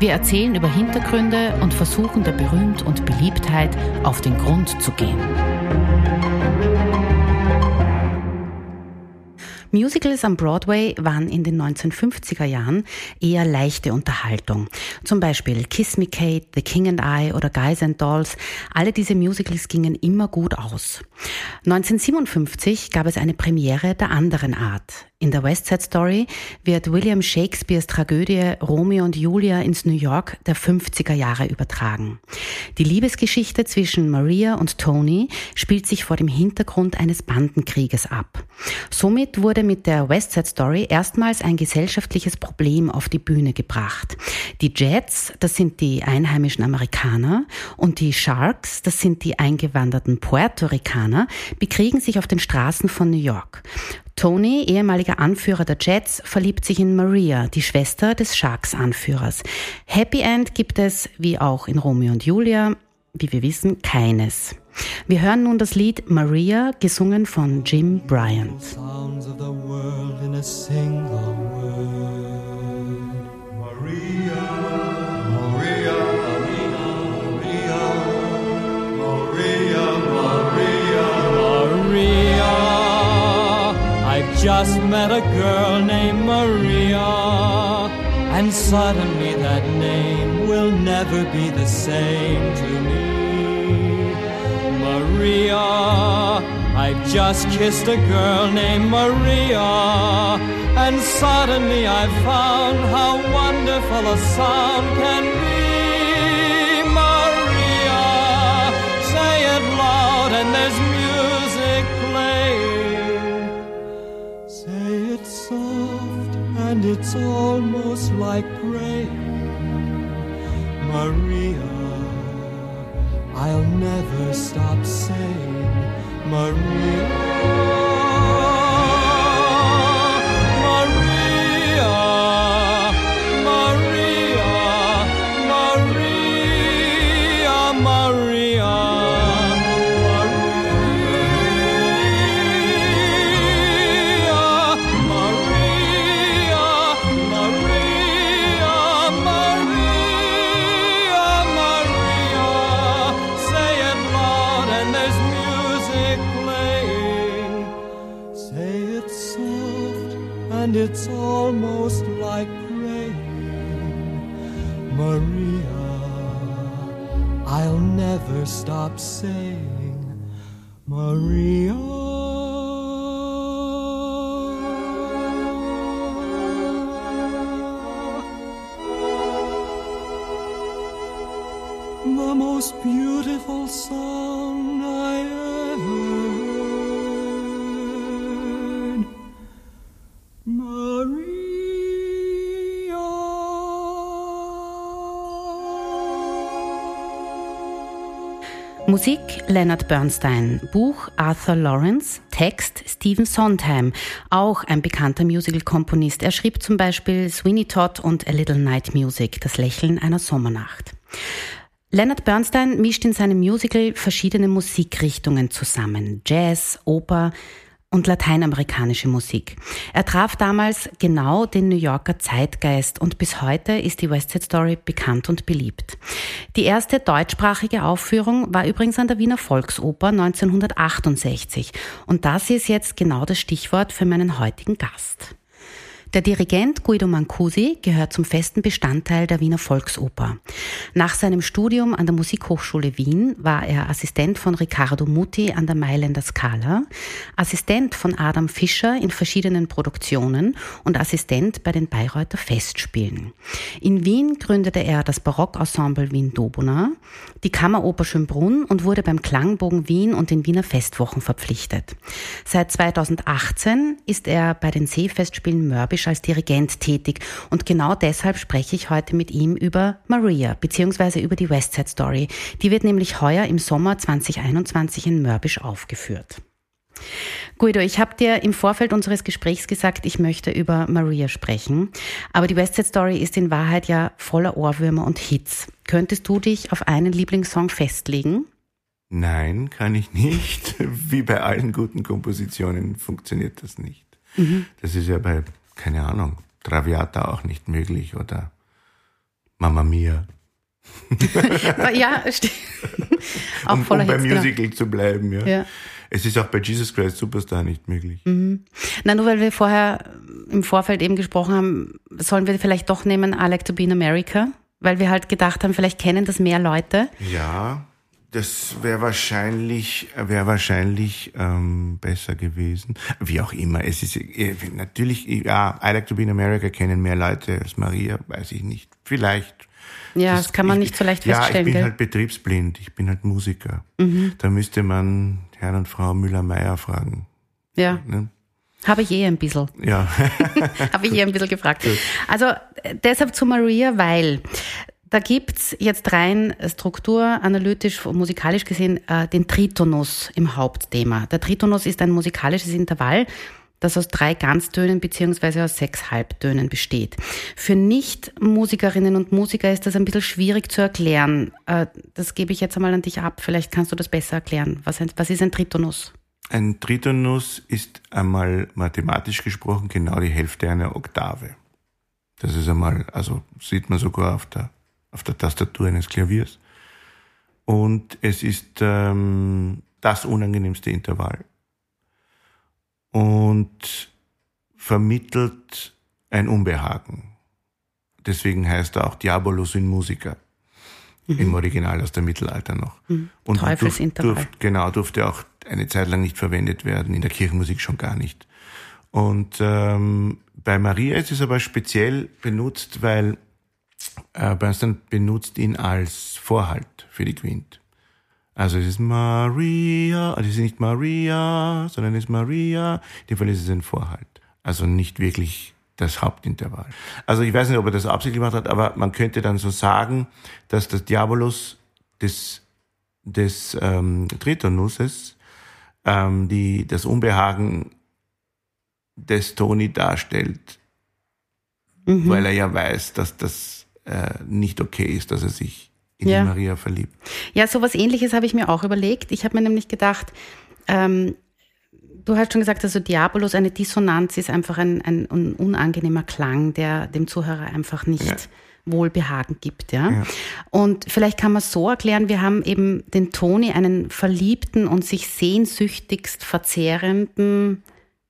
Wir erzählen über Hintergründe und versuchen der Berühmt und Beliebtheit auf den Grund zu gehen. Musicals am Broadway waren in den 1950er Jahren eher leichte Unterhaltung. Zum Beispiel Kiss Me Kate, The King and I oder Guys and Dolls. Alle diese Musicals gingen immer gut aus. 1957 gab es eine Premiere der anderen Art. In der West Side Story wird William Shakespeares Tragödie Romeo und Julia ins New York der 50er Jahre übertragen. Die Liebesgeschichte zwischen Maria und Tony spielt sich vor dem Hintergrund eines Bandenkrieges ab. Somit wurde mit der West Side Story erstmals ein gesellschaftliches Problem auf die Bühne gebracht. Die Jets, das sind die einheimischen Amerikaner, und die Sharks, das sind die eingewanderten Puerto Ricaner, bekriegen sich auf den Straßen von New York. Tony, ehemaliger Anführer der Jets, verliebt sich in Maria, die Schwester des Sharks-Anführers. Happy End gibt es, wie auch in Romeo und Julia, wie wir wissen, keines. Wir hören nun das Lied Maria, gesungen von Jim Bryant. Just met a girl named Maria, and suddenly that name will never be the same to me. Maria, I've just kissed a girl named Maria, and suddenly I've found how wonderful a sound can be. Maria, say it loud, and there's and it's almost like praying. Maria, I'll never stop saying, Maria. Musik Leonard Bernstein, Buch Arthur Lawrence, Text Stephen Sondheim, auch ein bekannter Musical-Komponist. Er schrieb zum Beispiel Sweeney Todd und A Little Night Music, das Lächeln einer Sommernacht. Leonard Bernstein mischt in seinem Musical verschiedene Musikrichtungen zusammen. Jazz, Oper, und lateinamerikanische Musik. Er traf damals genau den New Yorker Zeitgeist und bis heute ist die West Side Story bekannt und beliebt. Die erste deutschsprachige Aufführung war übrigens an der Wiener Volksoper 1968 und das ist jetzt genau das Stichwort für meinen heutigen Gast. Der Dirigent Guido Mancusi gehört zum festen Bestandteil der Wiener Volksoper. Nach seinem Studium an der Musikhochschule Wien war er Assistent von Riccardo Muti an der Mailänder Scala, Assistent von Adam Fischer in verschiedenen Produktionen und Assistent bei den Bayreuther Festspielen. In Wien gründete er das Barockensemble Wien Dobuna, die Kammeroper Schönbrunn und wurde beim Klangbogen Wien und den Wiener Festwochen verpflichtet. Seit 2018 ist er bei den Seefestspielen Mörbisch musikalisch als Dirigent tätig. Und genau deshalb spreche ich heute mit ihm über Maria, beziehungsweise über die West Side Story. Die wird nämlich heuer im Sommer 2021 in Mörbisch aufgeführt. Guido, ich habe dir im Vorfeld unseres Gesprächs gesagt, ich möchte über Maria sprechen. Aber die West Side Story ist in Wahrheit ja voller Ohrwürmer und Hits. Könntest du dich auf einen Lieblingssong festlegen? Nein, kann ich nicht. Wie bei allen guten Kompositionen funktioniert das nicht. Mhm. Das ist ja bei, keine Ahnung, Traviata auch nicht möglich oder Mamma Mia. ja, stimmt. auch um, voller um beim Musical genau. zu bleiben, ja. ja. Es ist auch bei Jesus Christ Superstar nicht möglich. Mhm. Na, nur weil wir vorher im Vorfeld eben gesprochen haben, sollen wir vielleicht doch nehmen I Like to Be in America? Weil wir halt gedacht haben, vielleicht kennen das mehr Leute. Ja, das wäre wahrscheinlich, wäre wahrscheinlich ähm, besser gewesen. Wie auch immer. Es ist äh, natürlich, ja, I Like to Be in America kennen mehr Leute als Maria, weiß ich nicht. Vielleicht. Ja, das, das kann man ich, nicht so leicht feststellen. Ja, ich bin gell? halt betriebsblind. Ich bin halt Musiker. Mhm. Da müsste man Herrn und Frau Müller-Meyer fragen. Ja. Ne? Habe ich eh ein bisschen. Ja. Habe ich eh ein bisschen gefragt. Also deshalb zu Maria, weil da gibt's jetzt rein strukturanalytisch, musikalisch gesehen, äh, den Tritonus im Hauptthema. Der Tritonus ist ein musikalisches Intervall, das aus drei Ganztönen beziehungsweise aus sechs Halbtönen besteht. Für Nicht-Musikerinnen und Musiker ist das ein bisschen schwierig zu erklären. Äh, das gebe ich jetzt einmal an dich ab. Vielleicht kannst du das besser erklären. Was, was ist ein Tritonus? Ein Tritonus ist einmal mathematisch gesprochen genau die Hälfte einer Oktave. Das ist einmal, also sieht man sogar auf der, auf der Tastatur eines Klaviers. Und es ist ähm, das unangenehmste Intervall und vermittelt ein Unbehagen. Deswegen heißt er auch Diabolus in Musica. Mhm. Im Original aus dem Mittelalter noch. Mhm. Und Teufelsintervall. Durf, genau, durfte auch eine Zeit lang nicht verwendet werden, in der Kirchenmusik schon gar nicht. Und ähm, bei Maria ist es aber speziell benutzt, weil äh, Bernstein benutzt ihn als Vorhalt für die Quint. Also es ist Maria, also es ist nicht Maria, sondern es ist Maria. In dem Fall ist es ein Vorhalt. Also nicht wirklich das Hauptintervall. Also ich weiß nicht, ob er das absichtlich gemacht hat, aber man könnte dann so sagen, dass das Diabolus des, des ähm, Tritonuses ähm, die, das Unbehagen des Toni darstellt, mhm. weil er ja weiß, dass das äh, nicht okay ist, dass er sich in ja. die Maria verliebt. Ja, sowas ähnliches habe ich mir auch überlegt. Ich habe mir nämlich gedacht, ähm, du hast schon gesagt, also Diabolos, eine Dissonanz ist einfach ein, ein, ein unangenehmer Klang, der dem Zuhörer einfach nicht ja. Wohlbehagen gibt, ja? ja. Und vielleicht kann man so erklären, wir haben eben den Toni, einen verliebten und sich sehnsüchtigst verzehrenden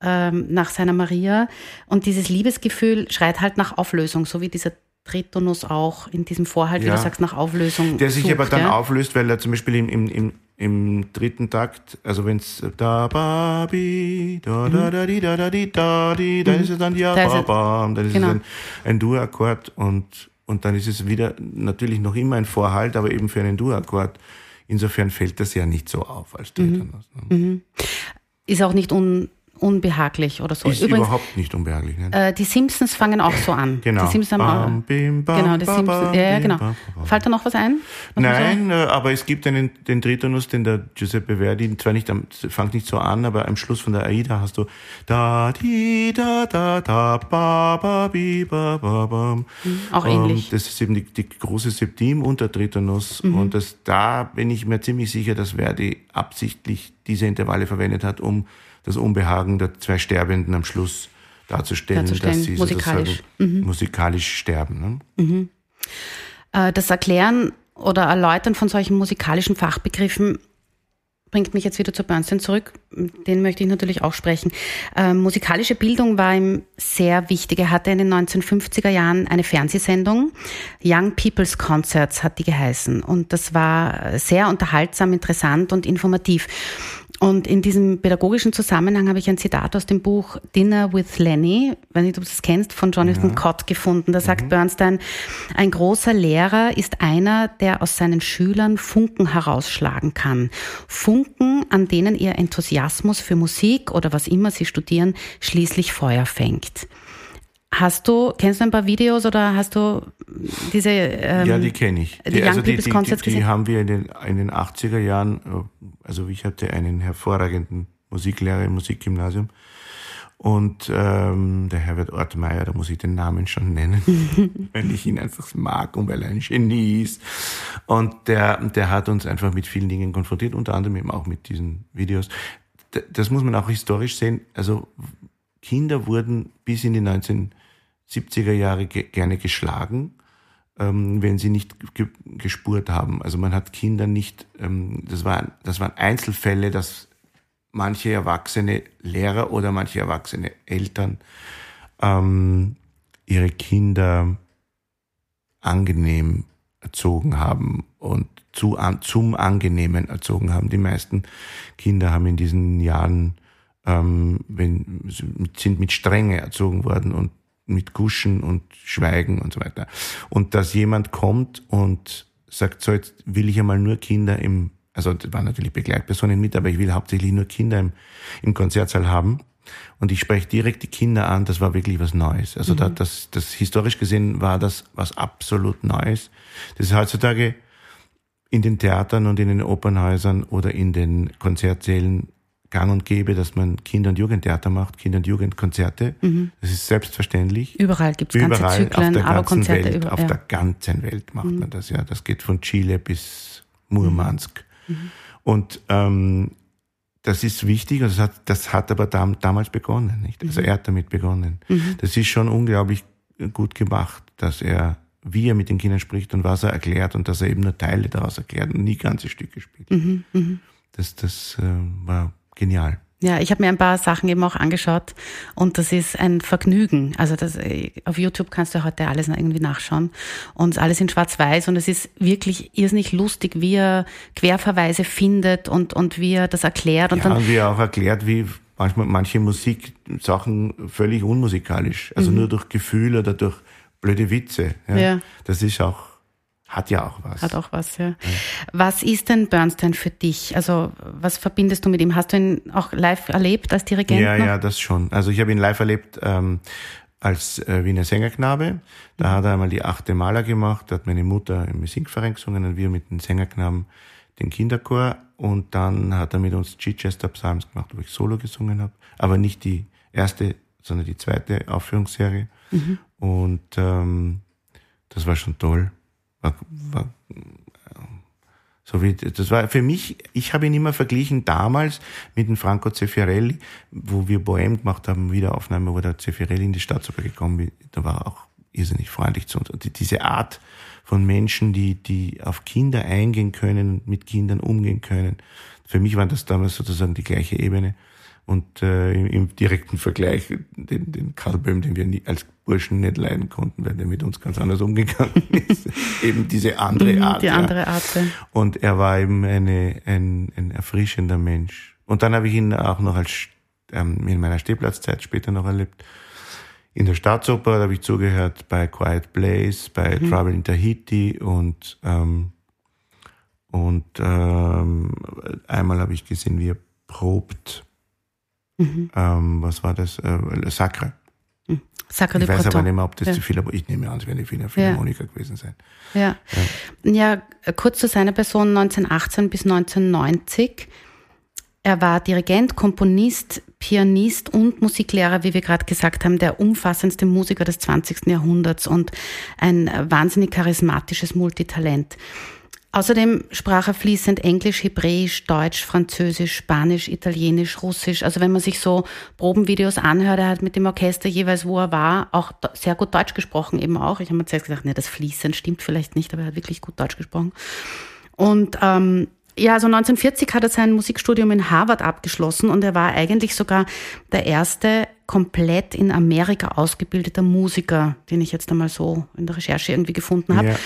ähm, nach seiner Maria. Und dieses Liebesgefühl schreit halt nach Auflösung, so wie dieser Tritonus auch in diesem Vorhalt, ja. wie du sagst, nach Auflösung. Der sich sucht, aber dann ja? auflöst, weil er zum Beispiel im, im, im, im dritten Takt, also wenn es da ba bi da da da di da da di da di, dann mhm. ist es dann ja ba ba, dann ist genau. es ein, ein Dur-Akkord und und dann ist es wieder natürlich noch immer ein Vorhalt, aber eben für einen Dur-Akkord. Insofern fällt das ja nicht so auf als Tritonus. Mhm. Mhm. Ist auch nicht un unbehaglich oder so. Ist Übrigens, überhaupt nicht unbehaglich. Ne? Äh, die Simpsons fangen auch so an. Genau. Die Simpsons haben auch, bim, bam, genau, die Simpsons, ja, ja, genau. Fällt da noch was ein? Was Nein? Äh, aber es gibt einen, den Tritonus, den der Giuseppe Verdi, zwar nicht am, fängt nicht so an, aber am Schluss von der Aida hast du da, di, da, da, da, ba, ba, bi, ba, ba, bam. Mhm, auch ähnlich. Das ist eben die, die große Septim und der Tritonus. Mhm. Und das, da bin ich mir ziemlich sicher, dass Verdi absichtlich diese Intervalle verwendet hat, um das Unbehagen der zwei Sterbenden am Schluss darzustellen, darzustellen dass sie musikalisch, mhm. musikalisch sterben. Ne? Mhm. Äh, das Erklären oder Erläutern von solchen musikalischen Fachbegriffen bringt mich jetzt wieder zu Bernstein zurück. Den möchte ich natürlich auch sprechen. Äh, musikalische Bildung war ihm sehr wichtig. Er hatte in den 1950er Jahren eine Fernsehsendung. Young People's Concerts hat die geheißen. Und das war sehr unterhaltsam, interessant und informativ. Und in diesem pädagogischen Zusammenhang habe ich ein Zitat aus dem Buch Dinner with Lenny, weiß nicht, ob du das kennst, von Jonathan ja. Cott gefunden. Da sagt mhm. Bernstein, ein großer Lehrer ist einer, der aus seinen Schülern Funken herausschlagen kann. Funken, an denen ihr Enthusiasmus für Musik oder was immer sie studieren, schließlich Feuer fängt. Hast du, kennst du ein paar Videos oder hast du diese ähm, Ja, die kenne ich. Die, die, also die, die, die, die haben wir in den, in den 80er Jahren, also ich hatte einen hervorragenden Musiklehrer im Musikgymnasium und ähm, der Herbert Ortmeier, da muss ich den Namen schon nennen, weil ich ihn einfach mag und weil er ein Genie ist. Und der, der hat uns einfach mit vielen Dingen konfrontiert, unter anderem eben auch mit diesen Videos. Das muss man auch historisch sehen. Also Kinder wurden bis in die 1970er Jahre ge gerne geschlagen, ähm, wenn sie nicht ge gespurt haben. Also man hat Kinder nicht, ähm, das, war, das waren Einzelfälle, dass manche erwachsene Lehrer oder manche erwachsene Eltern ähm, ihre Kinder angenehm erzogen haben und zu, an, zum Angenehmen erzogen haben. Die meisten Kinder haben in diesen Jahren ähm, wenn, sind mit Strenge erzogen worden und mit Guschen und Schweigen und so weiter. Und dass jemand kommt und sagt, so jetzt will ich einmal nur Kinder im, also da waren natürlich Begleitpersonen mit, aber ich will hauptsächlich nur Kinder im, im Konzertsaal haben. Und ich spreche direkt die Kinder an, das war wirklich was Neues. Also mhm. da, das, das historisch gesehen war das was absolut Neues. Das ist heutzutage in den Theatern und in den Opernhäusern oder in den Konzertsälen gang und gäbe, dass man Kinder- und Jugendtheater macht, Kinder- und Jugendkonzerte. Mhm. Das ist selbstverständlich. Überall gibt es ganze Zyklen, auf der aber Konzerte Welt, über, Auf ja. der ganzen Welt macht mhm. man das, ja. Das geht von Chile bis Murmansk. Mhm. Und ähm, das ist wichtig, also das hat, das hat aber dam, damals begonnen, nicht? Also mhm. er hat damit begonnen. Mhm. Das ist schon unglaublich gut gemacht, dass er, wie er mit den Kindern spricht und was er erklärt und dass er eben nur Teile daraus erklärt und nie ganze Stücke spielt. Mhm. Mhm. Das, das äh, war genial. Ja, ich habe mir ein paar Sachen eben auch angeschaut und das ist ein Vergnügen. Also das, auf YouTube kannst du heute alles irgendwie nachschauen und alles in Schwarz-Weiß und es ist wirklich irrsinnig lustig, wie er Querverweise findet und, und wie er das erklärt. Und ja, dann, und wie er auch erklärt, wie manchmal manche Musiksachen völlig unmusikalisch, also mhm. nur durch Gefühl oder durch blöde Witze. Ja. ja. Das ist auch hat ja auch was. Hat auch was, ja. ja. Was ist denn Bernstein für dich? Also, was verbindest du mit ihm? Hast du ihn auch live erlebt als Dirigent? Ja, noch? ja, das schon. Also, ich habe ihn live erlebt ähm, als äh, Wiener Sängerknabe. Da mhm. hat er einmal die achte Maler gemacht, da hat meine Mutter im Musikverein gesungen und wir mit den Sängerknaben den Kinderchor. Und dann hat er mit uns Chichester Psalms gemacht, wo ich Solo gesungen habe. Aber nicht die erste, sondern die zweite Aufführungsserie. Mhm. Und ähm, das war schon toll war, war, so wie, das war für mich, ich habe ihn immer verglichen damals mit dem Franco Zeffirelli, wo wir Bohem gemacht haben, Wiederaufnahme, wo der Zeffirelli in die Staatsoper gekommen ist. Da war auch irrsinnig freundlich zu uns. Und diese Art von Menschen, die, die auf Kinder eingehen können, mit Kindern umgehen können. Für mich war das damals sozusagen die gleiche Ebene. Und äh, im, im direkten Vergleich den, den Karl Böhm, den wir nie, als Burschen nicht leiden konnten, weil der mit uns ganz anders umgegangen ist. eben diese andere mhm, Art. Die andere Art. Ja. Und er war eben eine, ein, ein erfrischender Mensch. Und dann habe ich ihn auch noch als ähm, in meiner Stehplatzzeit später noch erlebt. In der Staatsoper da habe ich zugehört bei Quiet Place, bei mhm. Trouble in Tahiti und ähm, und ähm, einmal habe ich gesehen, wie er probt Mhm. Ähm, was war das? Äh, Sacre. Mhm. Sacre ich weiß Breton. aber nicht mehr, ob das ja. zu viel, aber ich nehme an, es werden die Wiener Philharmoniker ja. gewesen sein. Ja. ja. ja, kurz zu seiner Person 1918 bis 1990. Er war Dirigent, Komponist, Pianist und Musiklehrer, wie wir gerade gesagt haben, der umfassendste Musiker des 20. Jahrhunderts und ein wahnsinnig charismatisches Multitalent. Außerdem sprach er fließend Englisch, Hebräisch, Deutsch, Französisch, Spanisch, Italienisch, Russisch. Also wenn man sich so Probenvideos anhört, er hat mit dem Orchester jeweils, wo er war, auch sehr gut Deutsch gesprochen eben auch. Ich habe mir zuerst gedacht, nee, das fließend stimmt vielleicht nicht, aber er hat wirklich gut Deutsch gesprochen. Und ähm, ja, also 1940 hat er sein Musikstudium in Harvard abgeschlossen und er war eigentlich sogar der erste komplett in Amerika ausgebildeter Musiker, den ich jetzt einmal so in der Recherche irgendwie gefunden habe. Ja.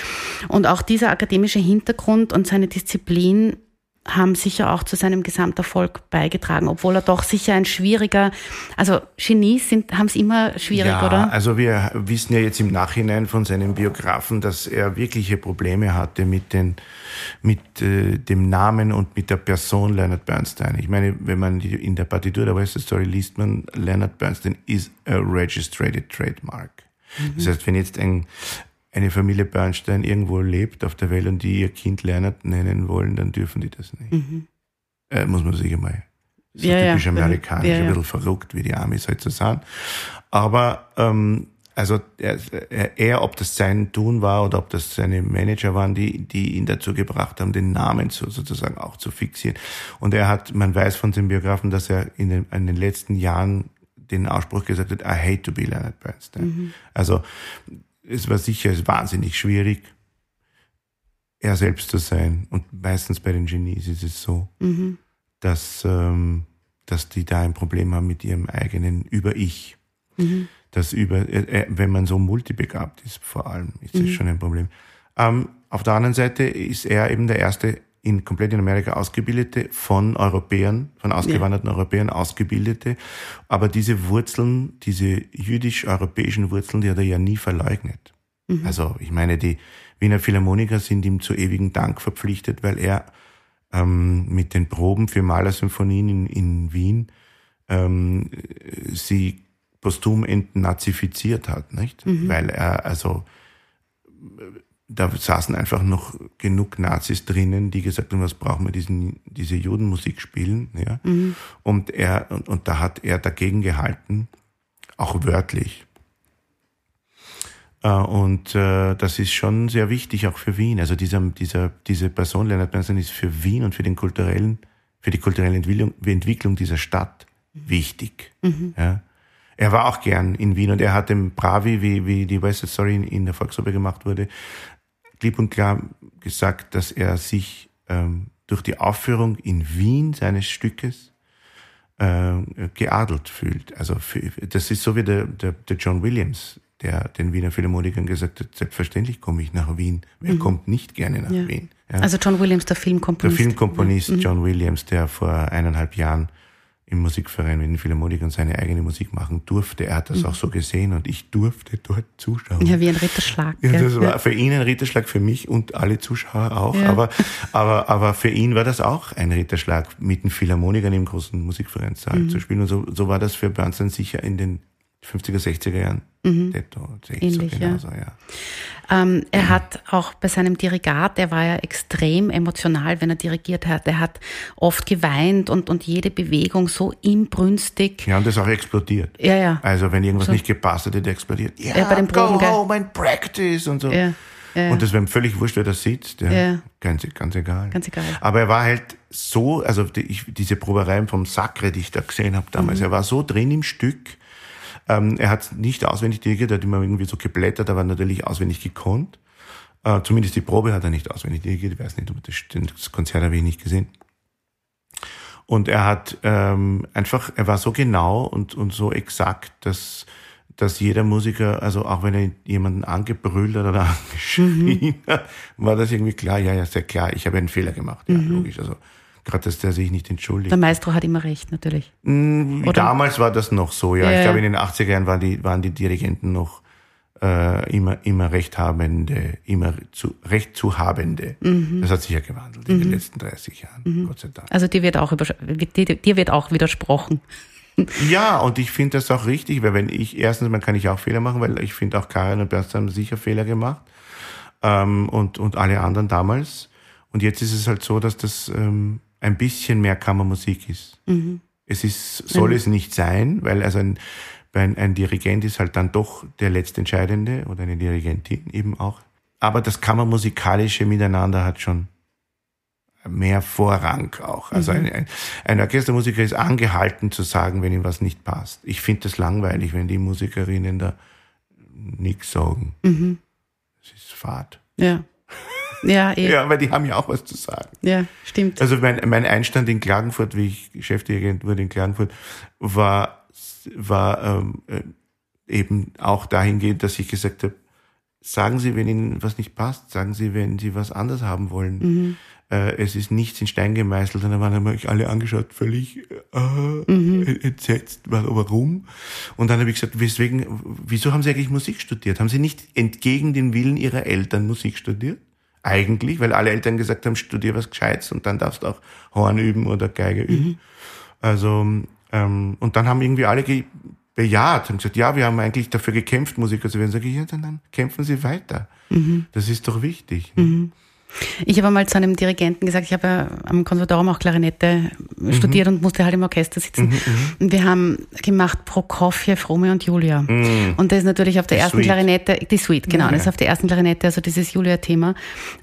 Und auch dieser akademische Hintergrund und seine Disziplin haben sicher auch zu seinem Gesamterfolg beigetragen, obwohl er doch sicher ein schwieriger, also Genies sind, haben es immer schwierig, ja, oder? Also wir wissen ja jetzt im Nachhinein von seinen Biografen, dass er wirkliche Probleme hatte mit den, mit äh, dem Namen und mit der Person Leonard Bernstein. Ich meine, wenn man die, in der Partitur der West Story liest, man Leonard Bernstein is a registered trademark. Mhm. Das heißt, wenn jetzt ein eine Familie Bernstein irgendwo lebt auf der Welt und die ihr Kind Leonard nennen wollen, dann dürfen die das nicht. Mhm. Äh, muss man sich einmal. So ja, typisch ja. amerikanisch, ja, ja. ein bisschen verrückt, wie die Amis halt so sind. Aber ähm, also er, er, ob das sein Tun war oder ob das seine Manager waren, die, die ihn dazu gebracht haben, den Namen zu, sozusagen auch zu fixieren. Und er hat, man weiß von den Biografen, dass er in den, in den letzten Jahren den Ausspruch gesagt hat, I hate to be Leonard Bernstein. Mhm. Also es war sicher wahnsinnig schwierig, er selbst zu sein. Und meistens bei den Genies ist es so, mhm. dass, ähm, dass die da ein Problem haben mit ihrem eigenen Über-Ich. Mhm. Das über, äh, äh wenn man so multibegabt ist, vor allem, ist das mhm. schon ein Problem. Ähm, auf der anderen Seite ist er eben der erste in komplett in Amerika ausgebildete, von Europäern, von ausgewanderten ja. Europäern ausgebildete. Aber diese Wurzeln, diese jüdisch-europäischen Wurzeln, die hat er ja nie verleugnet. Mhm. Also ich meine, die Wiener Philharmoniker sind ihm zu ewigem Dank verpflichtet, weil er ähm, mit den Proben für Malersymphonien in, in Wien ähm, sie posthum entnazifiziert hat, nicht? Mhm. Weil er also da saßen einfach noch genug Nazis drinnen, die gesagt haben, was brauchen wir diesen, diese Judenmusik spielen, ja. Mhm. Und er, und, und da hat er dagegen gehalten, auch wörtlich. Äh, und äh, das ist schon sehr wichtig, auch für Wien. Also dieser, dieser, diese Person, Leonard Bernstein, ist für Wien und für den kulturellen, für die kulturelle Entwicklung, Entwicklung dieser Stadt wichtig. Mhm. Ja. Er war auch gern in Wien und er hat dem Bravi, wie, wie die West Story in, in der Volksoper gemacht wurde, klipp und klar gesagt, dass er sich ähm, durch die Aufführung in Wien seines Stückes äh, geadelt fühlt. Also für, das ist so wie der, der, der John Williams, der den Wiener Philharmonikern gesagt hat, selbstverständlich komme ich nach Wien. Wer mhm. kommt nicht gerne nach ja. Wien? Ja. Also John Williams, der Filmkomponist. Der Filmkomponist mhm. John Williams, der vor eineinhalb Jahren im Musikverein mit den Philharmonikern seine eigene Musik machen durfte. Er hat das mhm. auch so gesehen und ich durfte dort zuschauen. Ja, wie ein Ritterschlag. Ja, das war für ihn ein Ritterschlag, für mich und alle Zuschauer auch. Ja. Aber, aber, aber für ihn war das auch ein Ritterschlag, mit den Philharmonikern im großen Musikvereinssaal mhm. zu spielen. Und so, so war das für Bernstein sicher in den 50er, 60er Jahren. Mhm. Detto, Ähnlich, so genauso, ja. ja. Ähm, er mhm. hat auch bei seinem Dirigat, er war ja extrem emotional, wenn er dirigiert hat. Er hat oft geweint und, und jede Bewegung so inbrünstig. Ja, und das auch explodiert. Ja, ja. Also wenn irgendwas so. nicht gepasst hat, hat er explodiert. Ja, ja bei den Proben, go home and practice und so. Ja. Ja, und das wäre völlig wurscht, wer da sitzt. Ja, ja. Ganz, ganz egal. Ganz egal. Aber er war halt so, also die, ich, diese Probereien vom Sacre, die ich da gesehen habe damals, mhm. er war so drin im Stück, ähm, er hat nicht auswendig dirigiert, er hat immer irgendwie so geblättert, aber natürlich auswendig gekonnt. Äh, zumindest die Probe hat er nicht auswendig dirigiert. Ich weiß nicht, ob das, das Konzert habe ich nicht gesehen. Und er hat ähm, einfach, er war so genau und, und so exakt, dass, dass jeder Musiker, also auch wenn er jemanden angebrüllt hat oder angeschrien mhm. hat, war das irgendwie klar, ja, ja, sehr klar, ich habe einen Fehler gemacht, ja, mhm. logisch. Also Gerade, dass der sich nicht entschuldigt. Der Maestro hat immer recht, natürlich. Mm, damals war das noch so, ja. ja ich glaube, in den 80er Jahren waren die, waren die Dirigenten noch äh, immer, immer Rechthabende, immer zu, Recht zu Habende. Mhm. Das hat sich ja gewandelt in den mhm. letzten 30 Jahren, mhm. Gott sei Dank. Also dir wird auch, dir wird auch widersprochen. Ja, und ich finde das auch richtig, weil wenn ich, erstens, man kann ich auch Fehler machen, weil ich finde auch Karin und Bernst haben sicher Fehler gemacht. Ähm, und, und alle anderen damals. Und jetzt ist es halt so, dass das ähm, ein bisschen mehr Kammermusik ist. Mhm. Es ist, soll mhm. es nicht sein, weil also ein, ein, ein Dirigent ist halt dann doch der letztentscheidende oder eine Dirigentin eben auch. Aber das Kammermusikalische Miteinander hat schon mehr Vorrang auch. Also mhm. ein, ein, Orchestermusiker ist angehalten zu sagen, wenn ihm was nicht passt. Ich finde das langweilig, wenn die Musikerinnen da nichts sagen. Mhm. Es ist Fahrt. Ja. Ja, eh. ja, weil die haben ja auch was zu sagen. Ja, stimmt. Also mein, mein Einstand in Klagenfurt, wie ich Chefdirigent wurde in Klagenfurt, war, war ähm, äh, eben auch dahingehend, dass ich gesagt habe, sagen Sie, wenn Ihnen was nicht passt, sagen Sie, wenn Sie was anders haben wollen. Mhm. Äh, es ist nichts in Stein gemeißelt. Und dann waren mich alle angeschaut, völlig äh, Mhm. entsetzt, wa- warum? Und dann habe ich gesagt, weswegen, wieso haben Sie eigentlich Musik studiert? Haben Sie nicht entgegen den Willen Ihrer Eltern Musik studiert? Eigentlich, weil alle Eltern gesagt haben, studier was Gescheites und dann darfst du auch Horn üben oder Geige üben. Also, ähm, und dann haben irgendwie alle bejaht und gesagt, ja, wir haben eigentlich dafür gekämpft, Musiker zu werden. Sag ich, ja, dann, dann kämpfen Sie weiter. Das ist doch wichtig. Ich habe mal zu einem Dirigenten gesagt, ich habe ja am Konservatorium auch Klarinette studiert und musste halt im Orchester sitzen. Und wir haben gemacht Prokofjew, Romeo und Julia. Und das ist natürlich auf der Die ersten Suite. Klarinette, die Suite, genau, das ist auf der ersten Klarinette, also dieses Julia-Thema.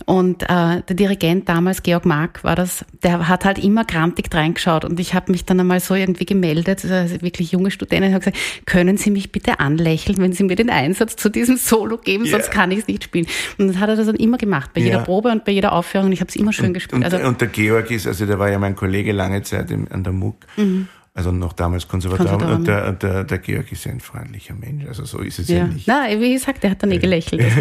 Und äh, der Dirigent damals, Georg Mark war das, der hat halt immer grantig reingeschaut und ich habe mich dann einmal so irgendwie gemeldet, also wirklich junge Studentin, habe gesagt, können Sie mich bitte anlächeln, wenn Sie mir den Einsatz zu diesem Solo geben, sonst Ja. kann ich es nicht spielen. Und das hat er das dann immer gemacht, bei jeder Ja. Probe und bei jeder Aufführung. Und ich habe es immer schön gespielt. Und, Also und der Georg ist, also der war ja mein Kollege lange Zeit im, an der MUG, also noch damals Konservatorium. Konservatorium. Und der, der, der Georg ist ein freundlicher Mensch, also so ist es ja, ja. nicht. Na, wie gesagt, er hat dann eh gelächelt.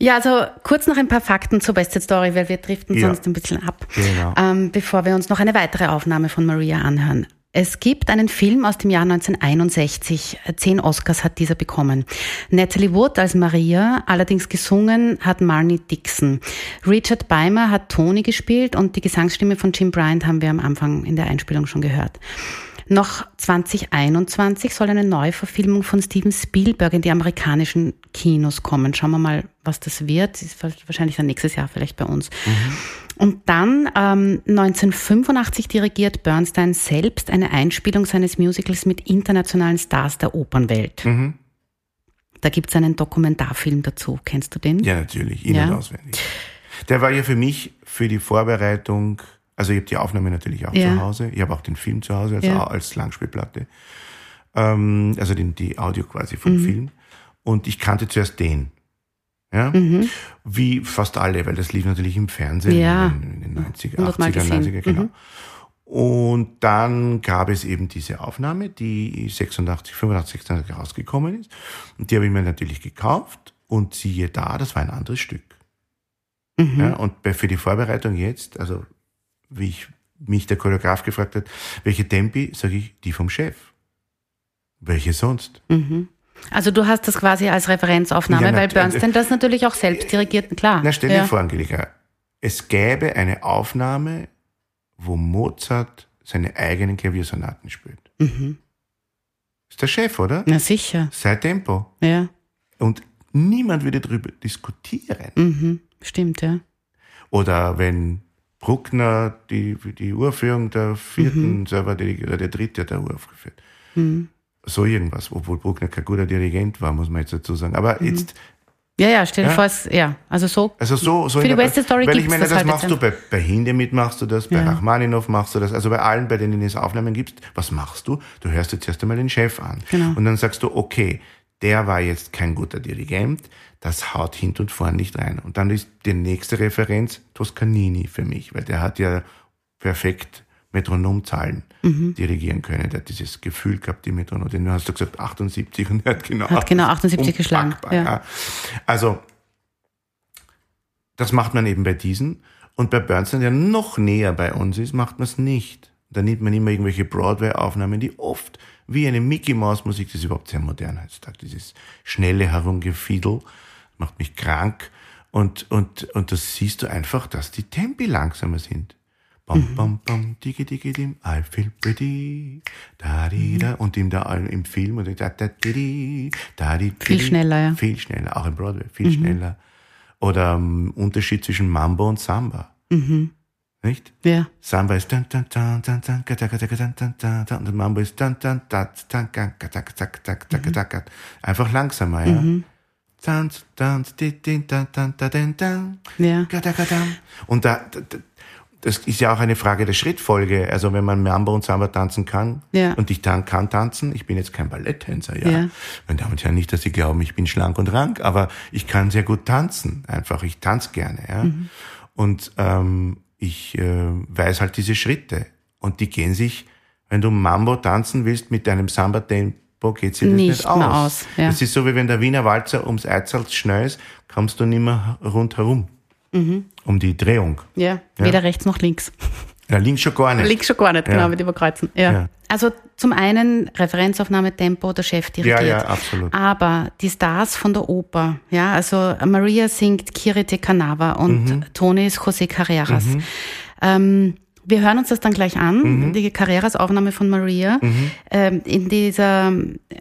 Ja, also kurz noch ein paar Fakten zur Side Story, weil wir driften Ja. sonst ein bisschen ab, Genau. ähm, bevor wir uns noch eine weitere Aufnahme von Maria anhören. Es gibt einen Film aus dem Jahr 1961. Zehn Oscars hat dieser bekommen. Natalie Wood als Maria, allerdings gesungen hat Marnie Dixon. Richard Beimer hat Tony gespielt und die Gesangsstimme von Jim Bryant haben wir am Anfang in der Einspielung schon gehört. Noch 2021 soll eine Neuverfilmung von Steven Spielberg in die amerikanischen Kinos kommen. Schauen wir mal, was das wird. Ist wahrscheinlich dann nächstes Jahr vielleicht bei uns. Und dann ähm, 1985 dirigiert Bernstein selbst eine Einspielung seines Musicals mit internationalen Stars der Opernwelt. Da gibt's einen Dokumentarfilm dazu. Kennst du den? Ja, natürlich, in- Ja. und auswendig. Der war ja für mich für die Vorbereitung, also ich habe die Aufnahme natürlich auch Ja. zu Hause, ich habe auch den Film zu Hause als, Ja. als Langspielplatte, ähm, also den, die Audio quasi vom Mhm. Film. Und ich kannte zuerst den. Ja? Wie fast alle, weil das lief natürlich im Fernsehen Ja. in, den 90er, Hundertmal 80er, gesehen. 90er, genau. Und dann gab es eben diese Aufnahme, die 86, 85, 86 rausgekommen ist. Und die habe ich mir natürlich gekauft. Und siehe da, das war ein anderes Stück. Ja, und für die Vorbereitung jetzt, also wie ich mich der Choreograf gefragt hat, welche Tempi, sage ich, die vom Chef. Welche sonst? Also du hast das quasi als Referenzaufnahme, Ja, weil Bernstein das natürlich auch selbst dirigiert, klar. Na, stell ja. dir vor, Angelika, es gäbe eine Aufnahme, wo Mozart seine eigenen Klaviersonaten spielt. Ist der Chef, oder? Na sicher, Sei Tempo. ja. Und niemand würde darüber diskutieren. Mhm. Stimmt, ja. Oder wenn Bruckner die, die Urführung der vierten Server oder der dritte der Uraufgeführt. So irgendwas, obwohl Bruckner kein guter Dirigent war, muss man jetzt dazu sagen. Aber jetzt, Ja, ja, stell dir Ja. vor, es, ja, also so. also so, so Für die West Story Weil ich meine, das das halt machst jetzt du bei, bei Hindemith machst du das, bei Ja. Rachmaninoff machst du das, also bei allen, bei denen es Aufnahmen gibt, was machst du? Du hörst dir zuerst einmal den Chef an. Genau. Und dann sagst du, okay, der war jetzt kein guter Dirigent, das haut hint und vorn nicht rein. Und dann ist die nächste Referenz Toscanini für mich, weil der hat ja perfekt Metronomzahlen Mhm. dirigieren können. Der hat dieses Gefühl gehabt, die Metronom. Den hast du gesagt 78 und er hat genau, Hat genau 78 geschlagen, ja. Also, das macht man eben bei diesen. Und bei Bernstein, der noch näher bei uns ist, macht man es nicht. Da nimmt man immer irgendwelche Broadway-Aufnahmen, die oft wie eine Mickey-Maus-Musik, das ist überhaupt sehr modern heutzutage, dieses schnelle Herumgefiedel, macht mich krank. Und, und, und das siehst du einfach, dass die Tempi langsamer sind. Bam, bam, bam, digi, digi, dim, I feel pretty, da, di, da, und im, da, im Film, und da, da, di, di, da, di, Viel schneller, ja. Viel schneller, auch im Broadway, viel schneller. Oder ähm, Unterschied zwischen Mambo und Samba. Nicht? Ja. Samba ist dann, dann, dann, dann, gata, gata, gata, dann, dann, dann, und Mambo ist dann, dann, dann, dann, gata, gata, gata, gata, gata. Einfach langsamer, ja. Tanz, tanz, di, di, dann, dann, dann, dann, dann. Ja. Und da, da, da- das ist ja auch eine Frage der Schrittfolge. Also wenn man Mambo und Samba tanzen kann Ja. und ich tan kann tanzen, ich bin jetzt kein Balletttänzer, ja. Ja. Meine Damen und Herren, nicht, dass Sie glauben, ich bin schlank und rank, aber ich kann sehr gut tanzen. Einfach, ich tanze gerne, ja. Und ähm, ich äh, weiß halt diese Schritte. Und die gehen sich, wenn du Mambo tanzen willst mit deinem Samba-Tempo Tempo geht sie das Nicht nicht, aus. aus, ja. Das ist so, wie wenn der Wiener Walzer ums Eizelz schnell ist, kommst du nicht mehr rundherum. Mhm. Um die Drehung. Ja, Ja. weder rechts noch links. Ja, links schon gar nicht. Links schon gar nicht, genau, Ja. mit überkreuzen. Ja. Ja. Also zum einen Referenzaufnahme, Tempo, der Chef dirigiert. Ja, ja, absolut. Aber die Stars von der Oper, ja, also Maria singt Kirite Canava und Mhm. Toni ist José Carreras. Ähm, wir hören uns das dann gleich an, Mhm. die Carreras-Aufnahme von Maria. Ähm, in, dieser,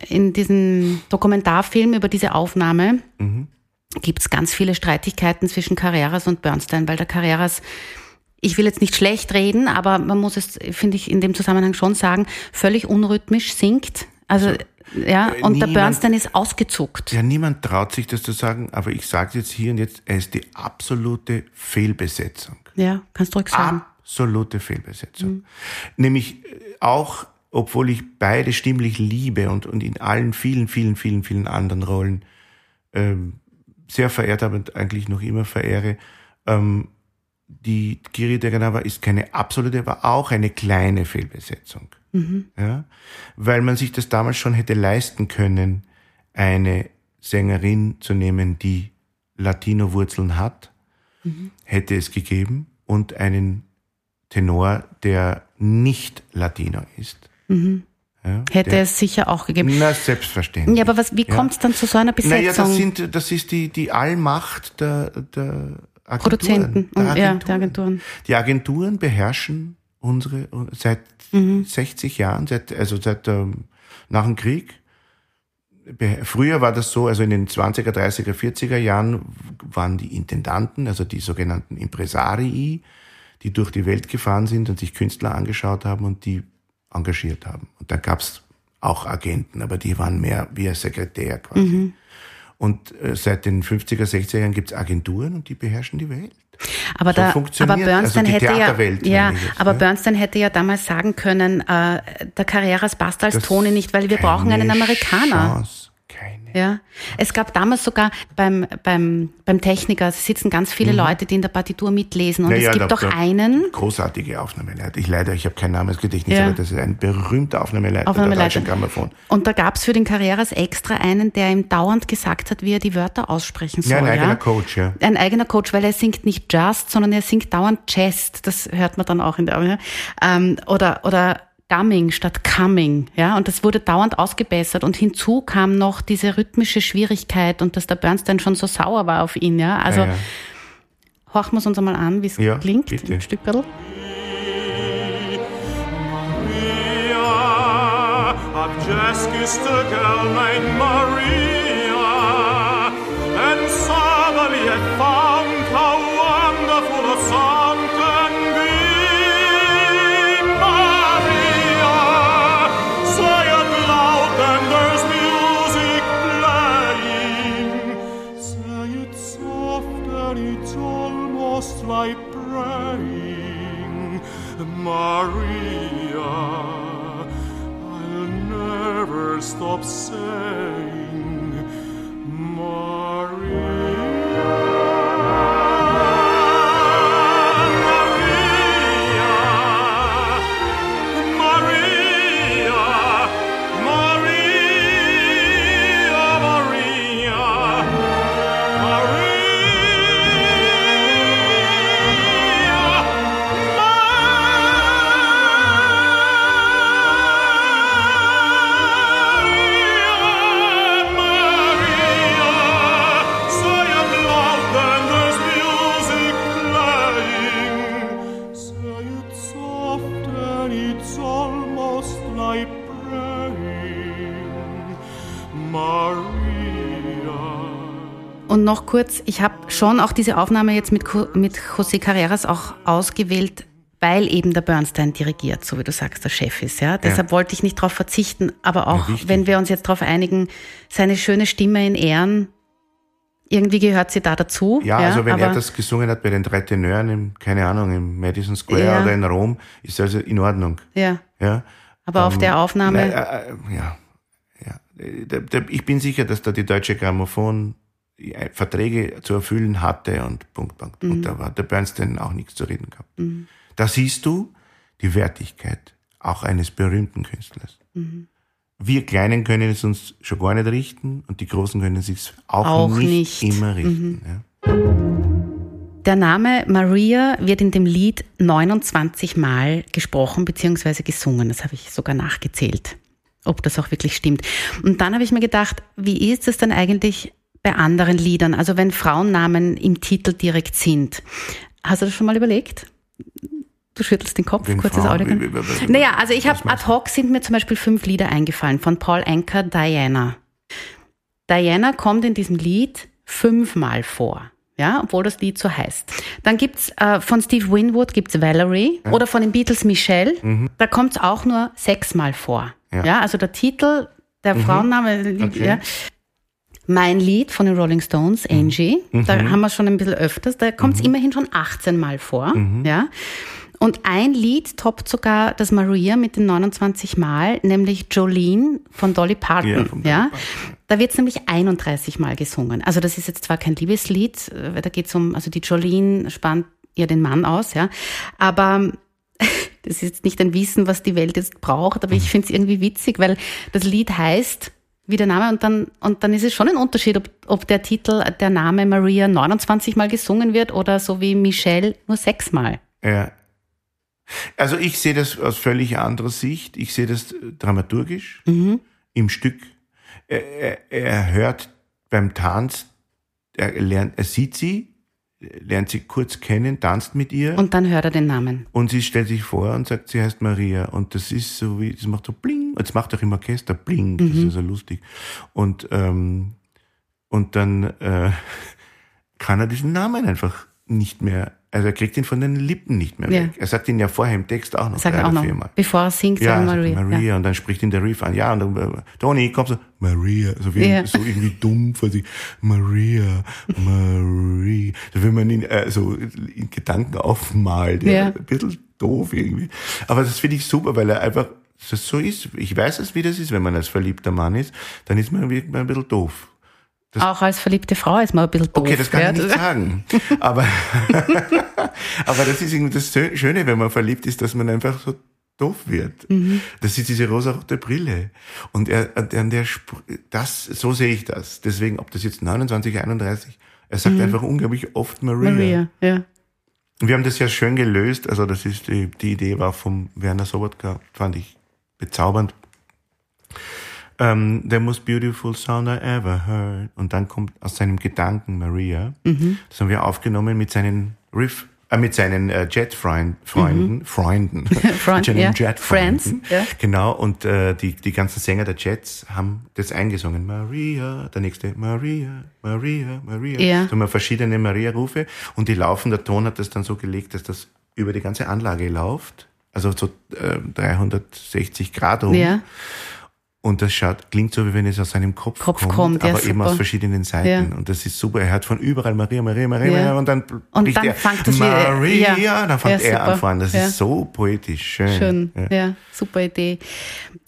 in diesem Dokumentarfilm über diese Aufnahme Mhm. Gibt es ganz viele Streitigkeiten zwischen Carreras und Bernstein, weil der Carreras ich will jetzt nicht schlecht reden, aber man muss es, finde ich, in dem Zusammenhang schon sagen, völlig unrhythmisch singt. Also, ja, äh, und der niemand- Bernstein ist ausgezuckt. Ja, niemand traut sich das zu sagen, aber ich sage jetzt hier und jetzt, er ist die absolute Fehlbesetzung. Ja, kannst du ruhig sagen. Absolute Fehlbesetzung. Nämlich äh, auch, obwohl ich beide stimmlich liebe und, und in allen vielen, vielen, vielen, vielen anderen Rollen ähm, sehr verehrt habe und eigentlich noch immer verehre, ähm, die Kiri Deganava ist keine absolute, aber auch eine kleine Fehlbesetzung. Ja? Weil man sich das damals schon hätte leisten können, eine Sängerin zu nehmen, die Latino-Wurzeln hat, hätte es gegeben und einen Tenor, der nicht Latino ist. Ja, Hätte der, es sicher auch gegeben. Na, selbstverständlich. Ja, aber was, wie Ja. kommt es dann zu so einer Besetzung? Naja, das, sind, das ist die, die Allmacht der, der Agenturen. Produzenten der und ja, der Agenturen. Die Agenturen beherrschen unsere seit Mhm. 60 Jahren, seit, also seit ähm, nach dem Krieg. Früher war das so, also in den 20er, 30er, 40er Jahren waren die Intendanten, also die sogenannten Impresarii, die durch die Welt gefahren sind und sich Künstler angeschaut haben und die engagiert haben. Und da gab's auch Agenten, aber die waren mehr wie ein Sekretär quasi. Mhm. Und äh, seit den 50er, 60er Jahren gibt's Agenturen und die beherrschen die Welt. Aber, So da, aber funktioniert Bernstein also hätte ja, ja, jetzt, aber ne? Bernstein hätte ja damals sagen können, äh, der Carreras passt als Das- Toni nicht, weil wir brauchen einen Amerikaner. Chance, keine. Ja, es gab damals sogar beim, beim, beim Techniker sitzen ganz viele Leute, die in der Partitur mitlesen. Und Mhm. Ja, ja, es gibt doch einen, Großartige Aufnahmeleiter. Ich leider, ich habe kein Namensgedächtnis, Ja. aber das ist ein berühmter Aufnahmeleiter, Aufnahmeleiter. der Grammophon. und da gab's für den Carreras extra einen, der ihm dauernd gesagt hat, wie er die Wörter aussprechen soll. Ja, ein eigener ja? Coach, ja. Ein eigener Coach, weil er singt nicht just, sondern er singt dauernd Chest. Das hört man dann auch in der, ähm, oder, oder Gumming statt Coming, ja. Und das wurde dauernd ausgebessert. Und hinzu kam noch diese rhythmische Schwierigkeit und dass der Bernstein schon so sauer war auf ihn, ja. Also, ja, ja. horchen wir es uns einmal an, wie es Ja, klingt, bitte. im Stückerl. Maria, I've just kissed a girl named Maria and suddenly I found noch kurz, ich habe schon auch diese Aufnahme jetzt mit, mit José Carreras auch ausgewählt, weil eben der Bernstein dirigiert, so wie du sagst, der Chef ist. Ja? Deshalb wollte ich nicht darauf verzichten, aber auch, wichtig. wenn wir uns jetzt darauf einigen, seine schöne Stimme in Ehren, irgendwie gehört sie da dazu. Ja, also wenn er das gesungen hat bei den drei Tenören, im, keine Ahnung, im Madison Square Ja. oder in Rom, ist also in Ordnung. Ja, Ja. aber auf der Aufnahme, Nein, äh, äh, ja, ja. Äh, Ich bin sicher, dass da die Deutsche Grammophon Verträge zu erfüllen hatte und Punkt, Punkt. Mhm. Und da war der Bernstein auch nichts zu reden gehabt. Da siehst du die Wertigkeit auch eines berühmten Künstlers. Mhm. wir Kleinen können es uns schon gar nicht richten und die Großen können es sich auch, Auch nicht, nicht. immer richten. Ja. Der Name Maria wird in dem Lied 29 Mal gesprochen bzw. gesungen. Das habe ich sogar nachgezählt, ob das auch wirklich stimmt. Und dann habe ich mir gedacht, wie ist es denn eigentlich bei anderen Liedern? Also wenn Frauennamen im Titel direkt sind. Hast du das schon mal überlegt? Du schüttelst den Kopf, Wenn kurzes Audio. Naja, also ich habe ad hoc sind mir zum Beispiel fünf Lieder eingefallen von Paul Anker, Diana. Diana kommt in diesem Lied fünfmal vor. Ja, obwohl das Lied so heißt. Dann gibt's äh, von Steve Winwood gibt's Valerie oder von den Beatles Michelle. Da kommt's auch nur sechsmal vor. Mhm. Ja. Ja. also der Titel, der Frauenname, Okay. ja. Mein Lied von den Rolling Stones, Angie, da haben wir schon ein bisschen öfters, da kommt's immerhin schon 18 Mal vor. Ja. Und ein Lied toppt sogar das Maria mit den 29 Mal, nämlich Jolene von Dolly Ja, Parton. Ja, Dolly Da wird es nämlich 31 Mal gesungen. Also das ist jetzt zwar kein Liebeslied, äh, da geht es um, also die Jolene spannt ihr den Mann aus, ja. Aber das ist jetzt nicht ein Wissen, was die Welt jetzt braucht, aber ich finde es irgendwie witzig, weil das Lied heißt wie der Name und dann, und dann ist es schon ein Unterschied, ob, ob der Titel, der Name Maria 29 Mal gesungen wird oder so wie Michelle nur sechsmal. Ja. Also ich sehe das aus völlig anderer Sicht. Ich sehe das dramaturgisch im Stück. Er, er, er hört beim Tanz, er lernt, er sieht sie, lernt sie kurz kennen, tanzt mit ihr und, Und dann hört er den Namen. sie stellt sich vor und sagt, sie heißt Maria. Und das ist so wie, das macht so bling. Und es macht auch im Orchester bling. Das ist so lustig. Und, ähm, und dann äh, kann er diesen Namen einfach nicht mehr, also er kriegt ihn von den Lippen nicht mehr Ja. weg. Er sagt ihn ja vorher im Text auch noch Sagt er auch noch. viermal. Bevor er singt, Ja, sagt Maria. Maria, Ja. und dann spricht ihn der Riff an. Ja, und dann, äh, Tony, kommst du, Maria, so, wie, Ja. so irgendwie dumm vor sich. Maria, Maria. So, wenn man ihn äh, so in Gedanken aufmalt, ja. Ja. ein bisschen doof irgendwie. Aber das finde ich super, weil er einfach das so ist. Ich weiß es, wie das ist, wenn man als verliebter Mann ist, dann ist man wirklich ein bisschen doof. Auch als verliebte Frau ist man ein bisschen doof. Okay, das kann ja. ich nicht sagen. Aber, aber das ist irgendwie das Schö- Schöne, wenn man verliebt ist, dass man einfach so doof wird. Das ist diese rosarote Brille. Und er, an der, Sp- das, so sehe ich das. Deswegen, ob das jetzt 29, 31, er sagt einfach unglaublich oft Maria. Maria, ja. Und wir haben das ja schön gelöst. Also das ist die, die Idee war vom Werner Sobotka, fand ich bezaubernd. Ähm, the most beautiful sound I ever heard. Und dann kommt aus seinem Gedanken Maria. Das haben wir aufgenommen mit seinen Riff, äh, mit seinen äh, Jet-Freunden, Freunden, Freunden, Freund, mit seinen ja. Jet-Freunden. Friends, ja. Genau. Und äh, die die ganzen Sänger der Jets haben das eingesungen. Maria, der nächste Maria, Maria, Maria. Ja. So haben wir verschiedene Maria-Rufe und die laufen. Der Ton hat das dann so gelegt, dass das über die ganze Anlage läuft. Also so äh, 360 Grad rum. Ja. Und das schaut, klingt so, wie wenn es aus seinem Kopf, Kopf kommt, kommt, ja, aber eben super. aus verschiedenen Seiten. Ja. Und das ist super. Er hört von überall Maria, Maria, Maria, Ja. Maria und dann Und dann er fängt das wieder- Maria, ja. dann fängt Ja, er an vorne. Das Ja. ist so poetisch, schön. Schön, Ja. ja. super Idee.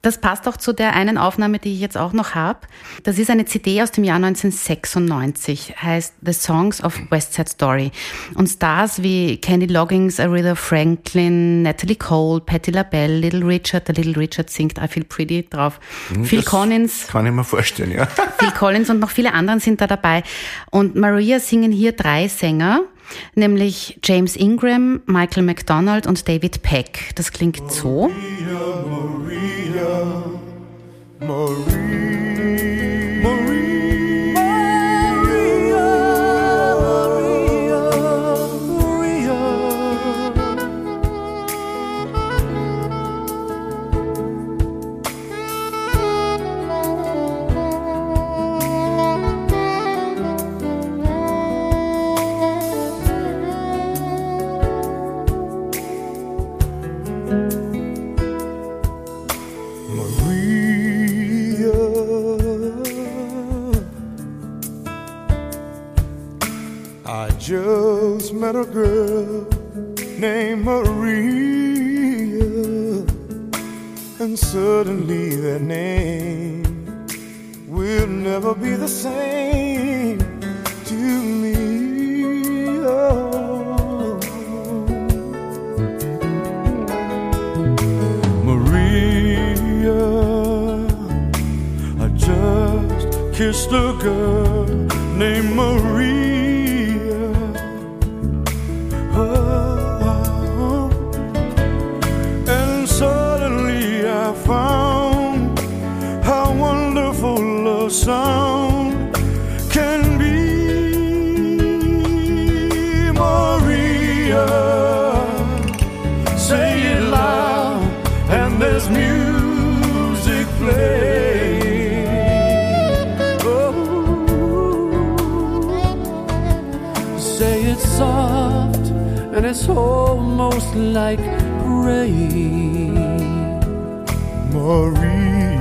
Das passt auch zu der einen Aufnahme, die ich jetzt auch noch habe. Das ist eine CD aus dem Jahr 1996, heißt The Songs of West Side Story. Und Stars wie Candy Loggins, Aretha Franklin, Natalie Cole, Patti LaBelle, Little Richard, der Little Richard singt I Feel Pretty drauf, Phil Das Collins, Kann ich mir vorstellen, ja. Phil Collins und noch viele anderen sind da dabei. Und Maria singen hier drei Sänger, nämlich James Ingram, Michael McDonald und David Peck. Das klingt so. I met a girl named Maria, and suddenly that name will never be the same to me. Oh. Maria, I just kissed a girl named Maria. Sound can be. Maria, say it loud, and there's music playing. Oh, Say it soft and it's almost like rain. Maria,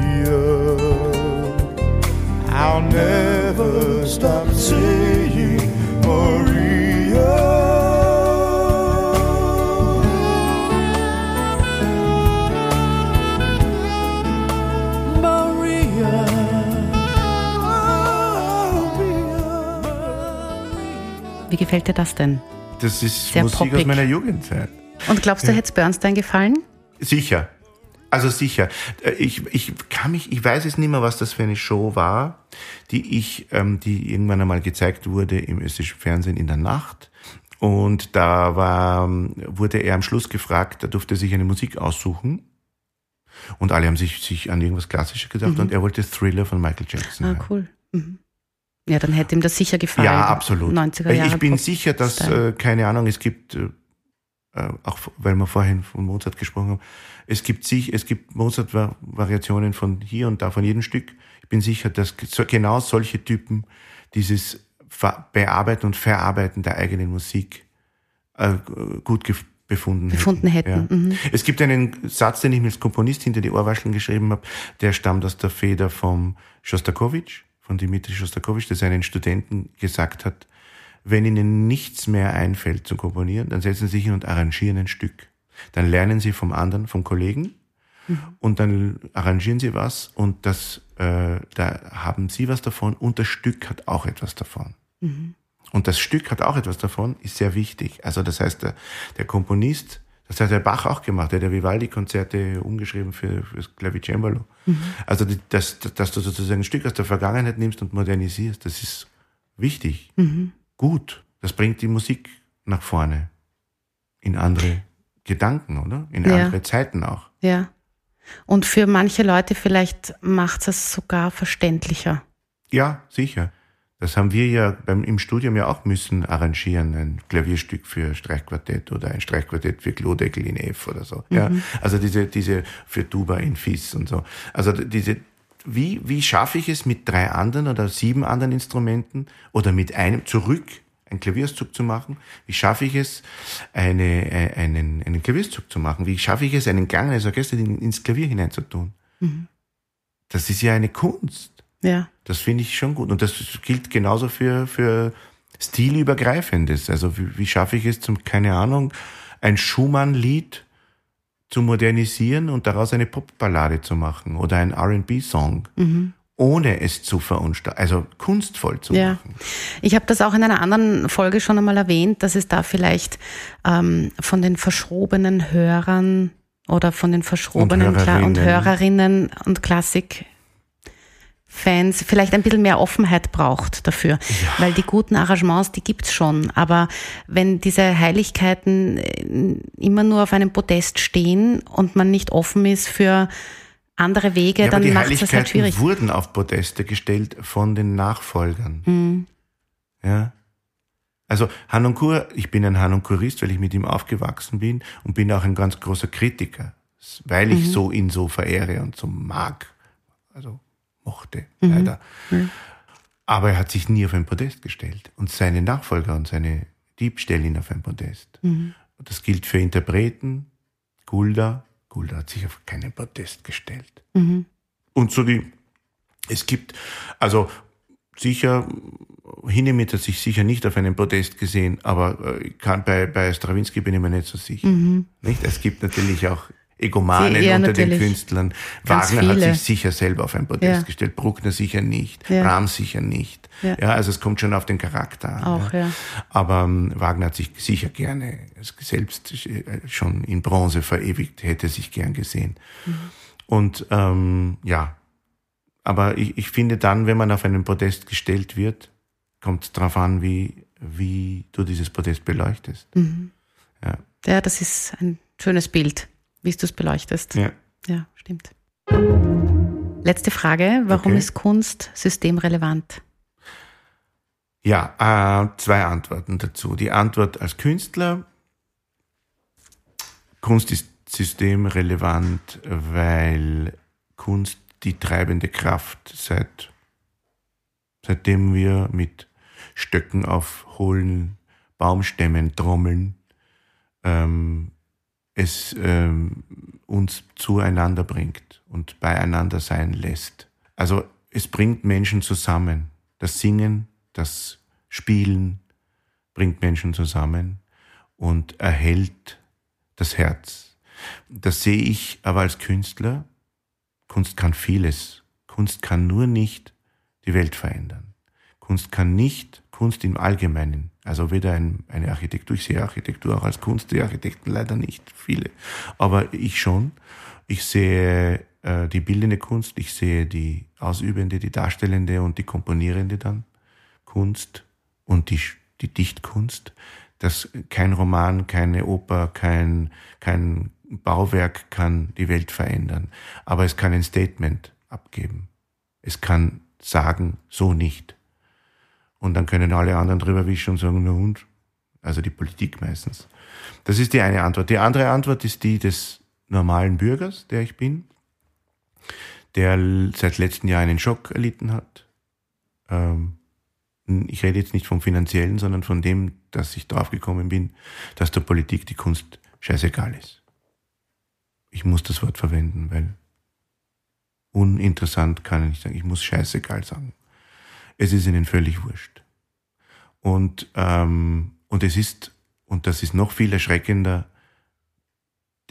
I'll never stop saying Maria. Maria. Wie gefällt dir das denn? Das ist Sehr Musik aus poppig. meiner Jugendzeit. Und glaubst du, hätte es Bernstein gefallen? Sicher. Also sicher. Äh, Ich, ich kann mich, ich weiß es nicht mehr, was das für eine Show war, die ich, ähm, die irgendwann einmal gezeigt wurde im österreichischen Fernsehen in der Nacht. Und da war, ähm, wurde er am Schluss gefragt, da durfte er sich eine Musik aussuchen. Und alle haben sich, sich an irgendwas Klassisches gedacht und er wollte Thriller von Michael Jackson. Ah, hören. cool. Mhm. Ja, dann hätte ihm das sicher gefallen. Ja, absolut. 90er Jahre ich bin Pop- sicher, dass, äh, keine Ahnung, es gibt, äh, äh, auch weil wir vorhin von Mozart gesprochen haben, es gibt sich, es gibt Mozart-Variationen von hier und da, von jedem Stück. Ich bin sicher, dass genau solche Typen dieses Bearbeiten und Verarbeiten der eigenen Musik äh, gut befunden, Befunden hätten, Ja. mhm. Es gibt einen Satz, den ich mir als Komponist hinter die Ohrwascheln geschrieben habe, der stammt aus der Feder vom Schostakowitsch, von Dimitri Schostakowitsch, der seinen Studenten gesagt hat, wenn ihnen nichts mehr einfällt zum Komponieren, dann setzen sie sich hin und arrangieren ein Stück. Dann lernen sie vom anderen, vom Kollegen, und dann arrangieren sie was. Und das, äh, da haben sie was davon. Und das Stück hat auch etwas davon. Und das Stück hat auch etwas davon, ist sehr wichtig. Also das heißt, der, der Komponist, das hat der Bach auch gemacht, der hat ja Vivaldi-Konzerte umgeschrieben für, fürs Clavicembalo. Also die, dass, dass du sozusagen ein Stück aus der Vergangenheit nimmst und modernisierst, das ist wichtig, gut. Das bringt die Musik nach vorne in andere Gedanken, oder? In Ja. andere Zeiten auch. Ja. Und für manche Leute vielleicht macht es sogar verständlicher. Ja, sicher. Das haben wir ja beim, im Studium ja auch müssen arrangieren, ein Klavierstück für Streichquartett oder ein Streichquartett für Klodeckel in F oder so. Ja, also diese, diese für Tuba in Fis und so. Also diese, wie, wie schaffe ich es mit drei anderen oder sieben anderen Instrumenten oder mit einem zurück einen Klavierszug zu machen? Wie schaffe ich es, eine, äh, einen, einen Klavierszug zu machen? Wie schaffe ich es, einen Gang eines Orchesters in- ins Klavier hineinzutun? Das ist ja eine Kunst. Ja. Das finde ich schon gut. Und das gilt genauso für, für stilübergreifendes. Also wie, wie schaffe ich es zum, keine Ahnung, ein Schumann-Lied zu modernisieren und daraus eine Popballade zu machen oder ein R&B-Song, ohne es zu verunstalten, also kunstvoll zu Ja. machen. Ich habe das auch in einer anderen Folge schon einmal erwähnt, dass es da vielleicht ähm, von den verschrobenen Hörern oder von den verschrobenen und Hörerinnen. Hörerinnen und Klassik Fans vielleicht ein bisschen mehr Offenheit braucht dafür. Weil die guten Arrangements, die gibt's schon. Aber wenn diese Heiligkeiten äh, immer nur auf einem Podest stehen und man nicht offen ist für andere Wege, Ja, dann macht es halt Heiligkeiten schwierig. wurden auf Podeste gestellt von den Nachfolgern. Mhm. Ja. Also Hanonkur, ich bin ein Hanonkurist, weil ich mit ihm aufgewachsen bin und bin auch ein ganz großer Kritiker, weil Mhm. ich so ihn so verehre und so mag. Also mochte, Mhm. leider. Aber er hat sich nie auf ein Podest gestellt. Und seine Nachfolger und seine Dieb stellen ihn auf ein Podest. Mhm. Das gilt für Interpreten, Gulda. Gulda hat sich auf keinen Podest gestellt. Mhm. Und so die, es gibt, also sicher, Hinemith hat sich sicher nicht auf einem Podest gesehen, aber äh, kann, bei, bei Stravinsky bin ich mir nicht so sicher. Nicht? Es gibt natürlich auch Egomanen ja, unter den. Künstlern. Ganz Wagner hat viele. sich sicher selber auf ein Podest Ja. gestellt, Bruckner sicher nicht, Ja. Brahms sicher nicht. Ja. Ja. also es kommt schon auf den Charakter an. Auch, ja. Aber ähm, Wagner hat sich sicher gerne selbst äh, schon in Bronze verewigt, hätte sich gern gesehen. Mhm. Und ähm, ja, aber ich, ich finde dann, wenn man auf einen Podest gestellt wird, kommt es darauf an, wie, wie du dieses Podest beleuchtest. Ja. Ja, das ist ein schönes Bild, wie du es beleuchtest. Ja. Ja, stimmt. Letzte Frage. Warum Okay. ist Kunst systemrelevant? Ja, äh, zwei Antworten dazu. Die Antwort als Künstler. Kunst ist systemrelevant, weil Kunst die treibende Kraft seit, seitdem wir mit Stöcken auf hohlen Baumstämmen trommeln, ähm, es ähm, uns zueinander bringt und beieinander sein lässt. Also es bringt Menschen zusammen. Das Singen, das Spielen bringt Menschen zusammen und erhält das Herz. Das sehe ich aber als Künstler. Kunst kann vieles. Kunst kann nur nicht die Welt verändern. Kunst kann nicht, Kunst im Allgemeinen, also weder ein, eine Architektur, ich sehe Architektur auch als Kunst, die Architekten leider nicht, viele, aber ich schon. Ich sehe äh, die bildende Kunst, ich sehe die ausübende, die darstellende und die komponierende dann Kunst und die, die Dichtkunst, dass kein Roman, keine Oper, kein, kein Bauwerk kann die Welt verändern, aber es kann ein Statement abgeben. Es kann sagen, so nicht. Und dann können alle anderen drüber wischen und sagen, na und? Also die Politik meistens. Das ist die eine Antwort. Die andere Antwort ist die des normalen Bürgers, der ich bin, der seit letztem Jahr einen Schock erlitten hat. Ähm, ich rede jetzt nicht vom finanziellen, sondern von dem, dass ich draufgekommen bin, dass der Politik die Kunst scheißegal ist. Ich muss das Wort verwenden, weil uninteressant kann ich nicht sagen. Ich muss scheißegal sagen. Es ist ihnen völlig wurscht. Und, ähm, und es ist, und das ist noch viel erschreckender,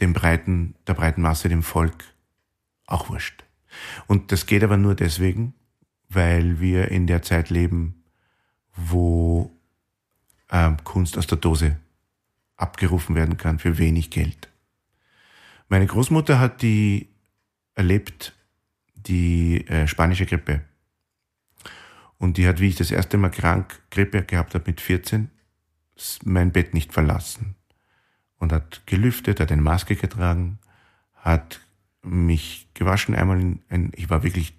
dem breiten, der breiten Masse, dem Volk auch wurscht. Und das geht aber nur deswegen, weil wir in der Zeit leben, wo ähm, Kunst aus der Dose abgerufen werden kann für wenig Geld. Meine Großmutter hat die erlebt, die äh, spanische Grippe. Und die hat, wie ich das erste Mal krank Grippe gehabt habe mit 14, s- mein Bett nicht verlassen. Und hat gelüftet, hat eine Maske getragen, hat mich gewaschen einmal in ein, ich war wirklich,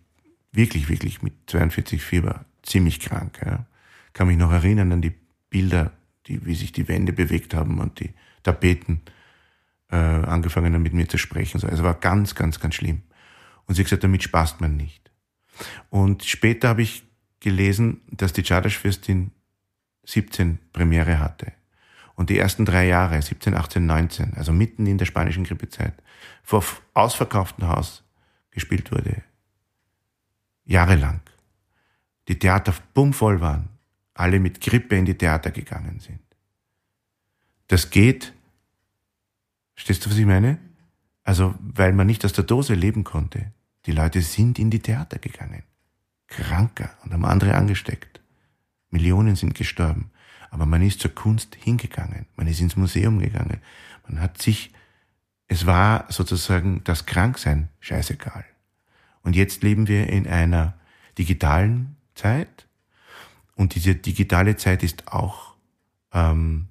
wirklich, wirklich mit 42 Fieber ziemlich krank. Ja. Kann mich noch erinnern an die Bilder, die, wie sich die Wände bewegt haben und die Tapeten äh, angefangen haben mit mir zu sprechen. So. Also war ganz, ganz, ganz schlimm. Und sie hat gesagt, damit spaßt man nicht. Und später habe ich gelesen, dass die Czardasch-Fürstin 17 Premiere hatte. Und die ersten drei Jahre, 17, 18, 19, also mitten in der spanischen Grippezeit, vor ausverkauftem Haus gespielt wurde. Jahrelang. Die Theater bummvoll waren. Alle mit Grippe in die Theater gegangen sind. Das geht. Verstehst du, was ich meine? Also, weil man nicht aus der Dose leben konnte. Die Leute sind in die Theater gegangen. Kranker und haben andere angesteckt. Millionen sind gestorben. Aber man ist zur Kunst hingegangen. Man ist ins Museum gegangen. Man hat sich, es war sozusagen das Kranksein scheißegal. Und jetzt leben wir in einer digitalen Zeit. Und diese digitale Zeit ist auch ähm,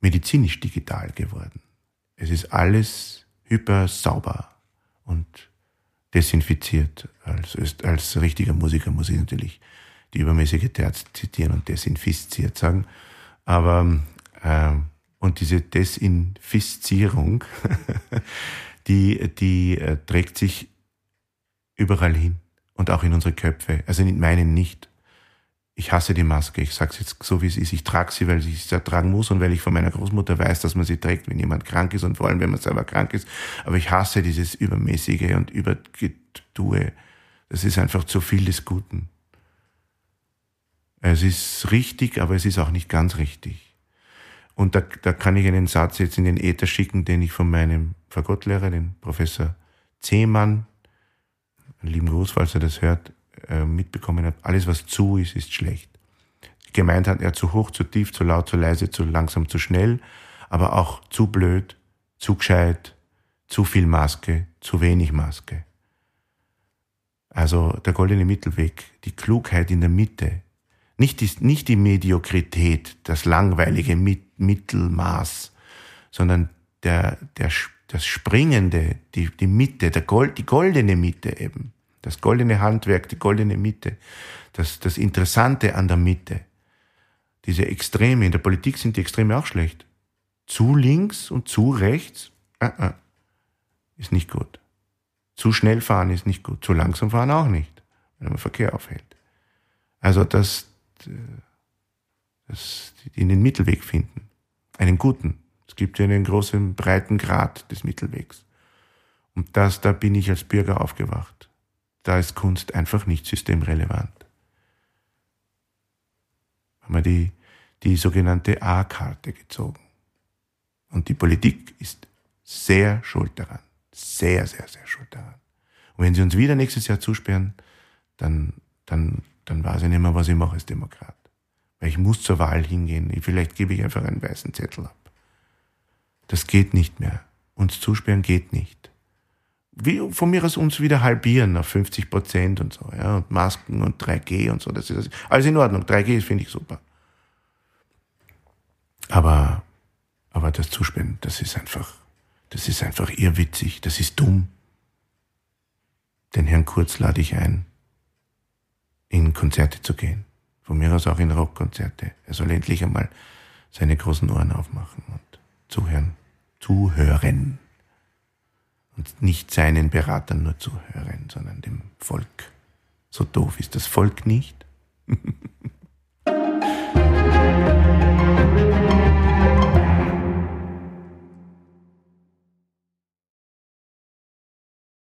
medizinisch digital geworden. Es ist alles hyper sauber und desinfiziert. Als, als richtiger Musiker muss ich natürlich die übermäßige Terz zitieren und desinfiziert sagen. Aber ähm, und diese Desinfizierung, die, die äh, trägt sich überall hin und auch in unsere Köpfe. Also in meinen nicht. Ich hasse die Maske. Ich sage es jetzt so, wie es ist. Ich trage sie, weil ich sie tragen muss und weil ich von meiner Großmutter weiß, dass man sie trägt, wenn jemand krank ist und vor allem, wenn man selber krank ist. Aber ich hasse dieses Übermäßige und Übergetue. Das ist einfach zu viel des Guten. Es ist richtig, aber es ist auch nicht ganz richtig. Und da, da kann ich einen Satz jetzt in den Äther schicken, den ich von meinem Fagottlehrer, den Professor Zehmann, einen lieben Gruß, falls er das hört, äh, mitbekommen hat. Alles, was zu ist, ist schlecht. Gemeint hat er zu hoch, zu tief, zu laut, zu leise, zu langsam, zu schnell, aber auch zu blöd, zu gescheit, zu viel Maske, zu wenig Maske. Also der goldene Mittelweg, die Klugheit in der Mitte, nicht die, nicht die Mediokrität, das langweilige Mit Mittelmaß, sondern der, der, das Springende, die, die Mitte, der Gold, die goldene Mitte eben, das goldene Handwerk, die goldene Mitte, das, das Interessante an der Mitte. Diese Extreme, in der Politik sind die Extreme auch schlecht. Zu links und zu rechts äh, äh, ist nicht gut. Zu schnell fahren ist nicht gut. Zu langsam fahren auch nicht, wenn man Verkehr aufhält. Also das, das in den Mittelweg finden. Einen guten. Es gibt ja einen großen, breiten Grad des Mittelwegs. Und das, da bin ich als Bürger aufgewacht. Da ist Kunst einfach nicht systemrelevant. Haben wir die, die sogenannte A-Karte gezogen. Und die Politik ist sehr schuld daran. Sehr, sehr, sehr schuld daran. Und wenn sie uns wieder nächstes Jahr zusperren, dann, dann, dann weiß ich nicht mehr, was ich mache als Demokrat. Weil ich muss zur Wahl hingehen. Vielleicht gebe ich einfach einen weißen Zettel ab. Das geht nicht mehr. Uns zusperren geht nicht. Wie, von mir aus uns wieder halbieren auf 50 Prozent und so, ja, und Masken und 3G und so, das ist alles in Ordnung. 3G finde ich super. Aber, aber das Zusperren, das ist einfach, das ist einfach irrwitzig, das ist dumm. Den Herrn Kurz lade ich ein, in Konzerte zu gehen. Von mir aus auch in Rockkonzerte. Er soll endlich einmal seine großen Ohren aufmachen und zuhören. Zuhören. Und nicht seinen Beratern nur zuhören, sondern dem Volk. So doof ist das Volk nicht.